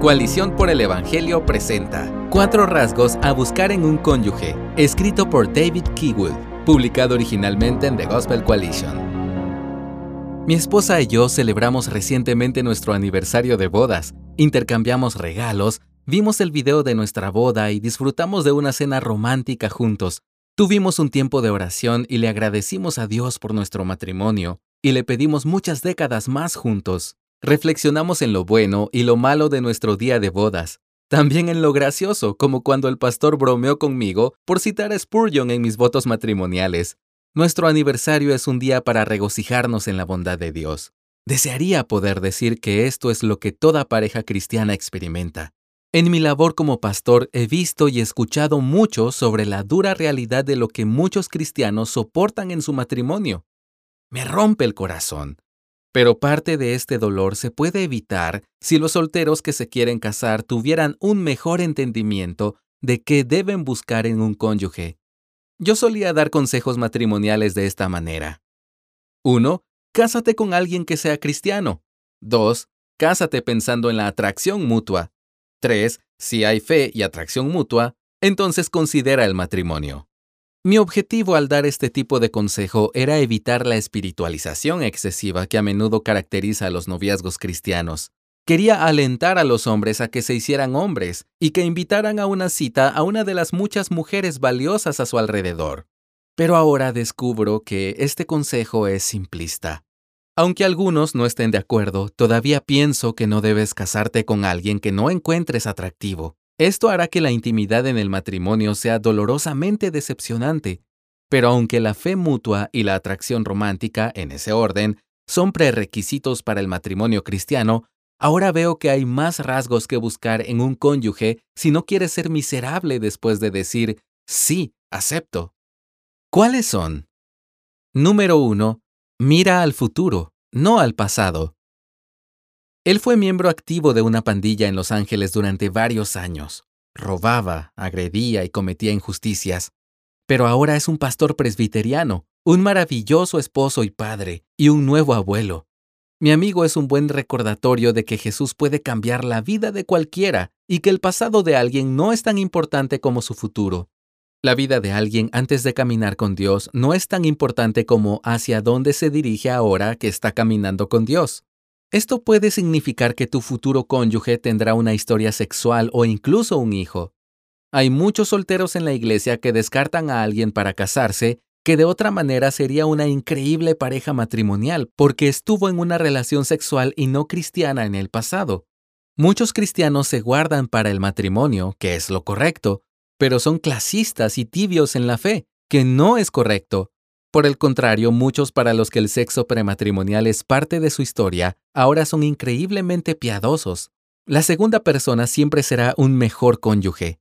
Coalición por el Evangelio presenta Cuatro rasgos a buscar en un cónyuge, escrito por David Keywood, publicado originalmente en The Gospel Coalition. Mi esposa y yo celebramos recientemente nuestro aniversario de bodas, intercambiamos regalos, vimos el video de nuestra boda y disfrutamos de una cena romántica juntos. Tuvimos un tiempo de oración y le agradecimos a Dios por nuestro matrimonio y le pedimos muchas décadas más juntos. Reflexionamos en lo bueno y lo malo de nuestro día de bodas, también en lo gracioso, como cuando el pastor bromeó conmigo por citar a Spurgeon en mis votos matrimoniales. Nuestro aniversario es un día para regocijarnos en la bondad de Dios. Desearía poder decir que esto es lo que toda pareja cristiana experimenta. En mi labor como pastor he visto y escuchado mucho sobre la dura realidad de lo que muchos cristianos soportan en su matrimonio. Me rompe el corazón. Pero parte de este dolor se puede evitar si los solteros que se quieren casar tuvieran un mejor entendimiento de qué deben buscar en un cónyuge. Yo solía dar consejos matrimoniales de esta manera. 1. Cásate con alguien que sea cristiano. 2. Cásate pensando en la atracción mutua. 3. Si hay fe y atracción mutua, entonces considera el matrimonio. Mi objetivo al dar este tipo de consejo era evitar la espiritualización excesiva que a menudo caracteriza a los noviazgos cristianos. Quería alentar a los hombres a que se hicieran hombres y que invitaran a una cita a una de las muchas mujeres valiosas a su alrededor. Pero ahora descubro que este consejo es simplista. Aunque algunos no estén de acuerdo, todavía pienso que no debes casarte con alguien que no encuentres atractivo. Esto hará que la intimidad en el matrimonio sea dolorosamente decepcionante, pero aunque la fe mutua y la atracción romántica, en ese orden, son prerequisitos para el matrimonio cristiano, ahora veo que hay más rasgos que buscar en un cónyuge si no quieres ser miserable después de decir, sí, acepto. ¿Cuáles son? Número 1. Mira al futuro, no al pasado. Él fue miembro activo de una pandilla en Los Ángeles durante varios años. Robaba, agredía y cometía injusticias. Pero ahora es un pastor presbiteriano, un maravilloso esposo y padre, y un nuevo abuelo. Mi amigo es un buen recordatorio de que Jesús puede cambiar la vida de cualquiera y que el pasado de alguien no es tan importante como su futuro. La vida de alguien antes de caminar con Dios no es tan importante como hacia dónde se dirige ahora que está caminando con Dios. Esto puede significar que tu futuro cónyuge tendrá una historia sexual o incluso un hijo. Hay muchos solteros en la iglesia que descartan a alguien para casarse que de otra manera sería una increíble pareja matrimonial porque estuvo en una relación sexual y no cristiana en el pasado. Muchos cristianos se guardan para el matrimonio, que es lo correcto, pero son clasistas y tibios en la fe, que no es correcto. Por el contrario, muchos para los que el sexo prematrimonial es parte de su historia, ahora son increíblemente piadosos. La segunda persona siempre será un mejor cónyuge.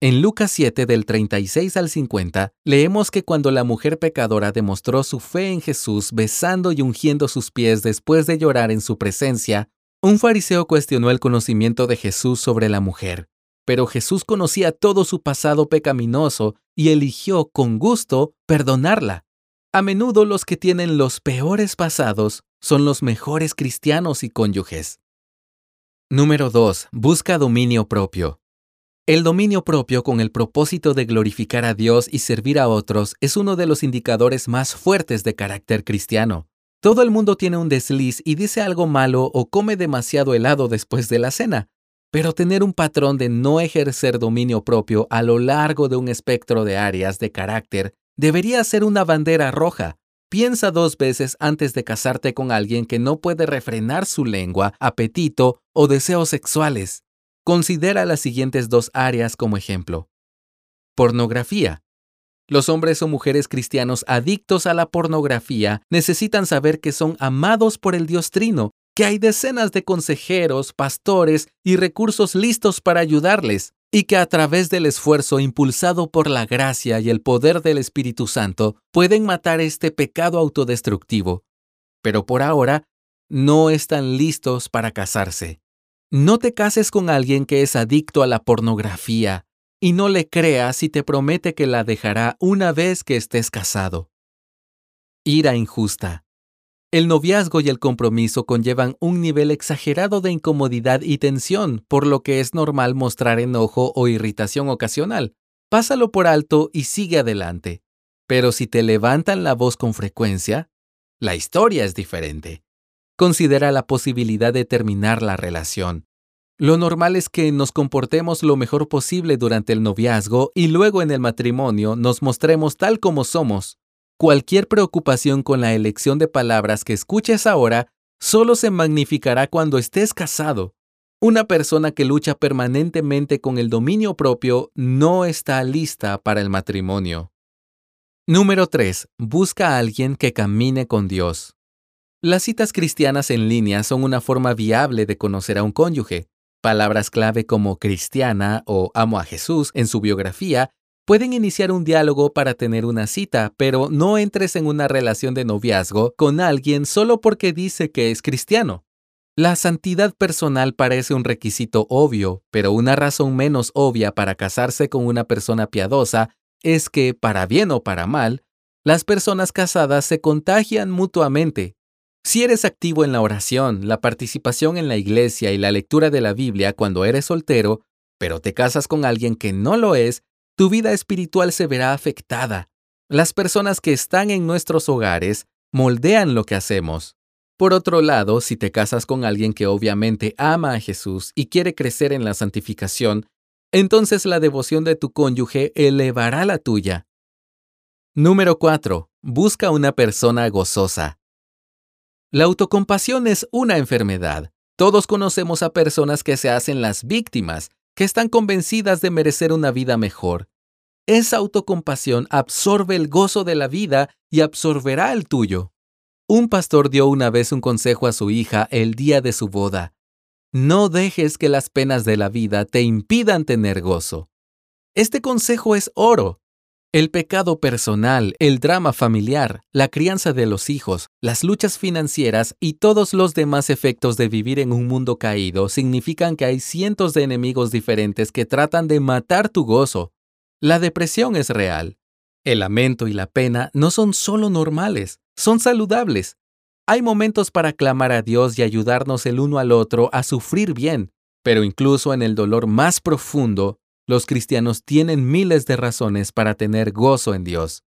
En Lucas 7 del 36 al 50 leemos que cuando la mujer pecadora demostró su fe en Jesús besando y ungiendo sus pies después de llorar en su presencia, un fariseo cuestionó el conocimiento de Jesús sobre la mujer. Pero Jesús conocía todo su pasado pecaminoso y eligió con gusto perdonarla. A menudo los que tienen los peores pasados son los mejores cristianos y cónyuges. Número 2. Busca dominio propio. El dominio propio con el propósito de glorificar a Dios y servir a otros es uno de los indicadores más fuertes de carácter cristiano. Todo el mundo tiene un desliz y dice algo malo o come demasiado helado después de la cena, pero tener un patrón de no ejercer dominio propio a lo largo de un espectro de áreas de carácter debería ser una bandera roja. Piensa dos veces antes de casarte con alguien que no puede refrenar su lengua, apetito o deseos sexuales. Considera las siguientes dos áreas como ejemplo. Pornografía. Los hombres o mujeres cristianos adictos a la pornografía necesitan saber que son amados por el Dios Trino, que hay decenas de consejeros, pastores y recursos listos para ayudarles y que a través del esfuerzo impulsado por la gracia y el poder del Espíritu Santo pueden matar este pecado autodestructivo. Pero por ahora, no están listos para casarse. No te cases con alguien que es adicto a la pornografía y no le creas si te promete que la dejará una vez que estés casado. Ira injusta. El noviazgo y el compromiso conllevan un nivel exagerado de incomodidad y tensión, por lo que es normal mostrar enojo o irritación ocasional. Pásalo por alto y sigue adelante. Pero si te levantan la voz con frecuencia, la historia es diferente. Considera la posibilidad de terminar la relación. Lo normal es que nos comportemos lo mejor posible durante el noviazgo y luego en el matrimonio nos mostremos tal como somos, Cualquier preocupación con la elección de palabras que escuches ahora solo se magnificará cuando estés casado. Una persona que lucha permanentemente con el dominio propio no está lista para el matrimonio. Número 3. Busca a alguien que camine con Dios. Las citas cristianas en línea son una forma viable de conocer a un cónyuge. Palabras clave como cristiana o amo a Jesús en su biografía Pueden iniciar un diálogo para tener una cita, pero no entres en una relación de noviazgo con alguien solo porque dice que es cristiano. La santidad personal parece un requisito obvio, pero una razón menos obvia para casarse con una persona piadosa es que, para bien o para mal, las personas casadas se contagian mutuamente. Si eres activo en la oración, la participación en la iglesia y la lectura de la Biblia cuando eres soltero, pero te casas con alguien que no lo es, tu vida espiritual se verá afectada. Las personas que están en nuestros hogares moldean lo que hacemos. Por otro lado, si te casas con alguien que obviamente ama a Jesús y quiere crecer en la santificación, entonces la devoción de tu cónyuge elevará la tuya. Número 4. Busca una persona gozosa. La autocompasión es una enfermedad. Todos conocemos a personas que se hacen las víctimas que están convencidas de merecer una vida mejor. Esa autocompasión absorbe el gozo de la vida y absorberá el tuyo. Un pastor dio una vez un consejo a su hija el día de su boda. No dejes que las penas de la vida te impidan tener gozo. Este consejo es oro. El pecado personal, el drama familiar, la crianza de los hijos, las luchas financieras y todos los demás efectos de vivir en un mundo caído significan que hay cientos de enemigos diferentes que tratan de matar tu gozo. La depresión es real. El lamento y la pena no son solo normales, son saludables. Hay momentos para clamar a Dios y ayudarnos el uno al otro a sufrir bien, pero incluso en el dolor más profundo, los cristianos tienen miles de razones para tener gozo en Dios.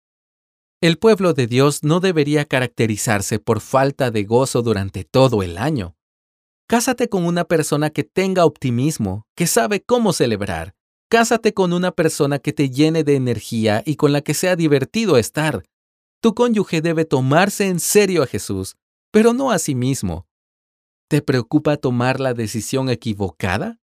El pueblo de Dios no debería caracterizarse por falta de gozo durante todo el año. Cásate con una persona que tenga optimismo, que sabe cómo celebrar. Cásate con una persona que te llene de energía y con la que sea divertido estar. Tu cónyuge debe tomarse en serio a Jesús, pero no a sí mismo. ¿Te preocupa tomar la decisión equivocada?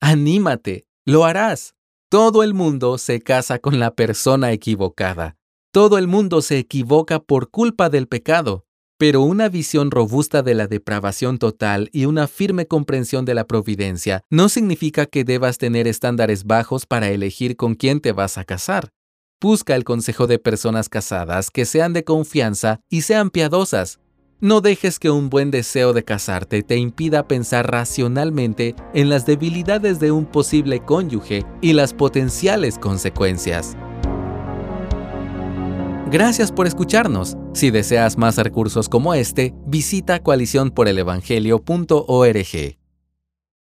Anímate, lo harás. Todo el mundo se casa con la persona equivocada. Todo el mundo se equivoca por culpa del pecado. Pero una visión robusta de la depravación total y una firme comprensión de la providencia no significa que debas tener estándares bajos para elegir con quién te vas a casar. Busca el consejo de personas casadas que sean de confianza y sean piadosas, no dejes que un buen deseo de casarte te impida pensar racionalmente en las debilidades de un posible cónyuge y las potenciales consecuencias. Gracias por escucharnos. Si deseas más recursos como este, visita coaliciónporelevangelio.org.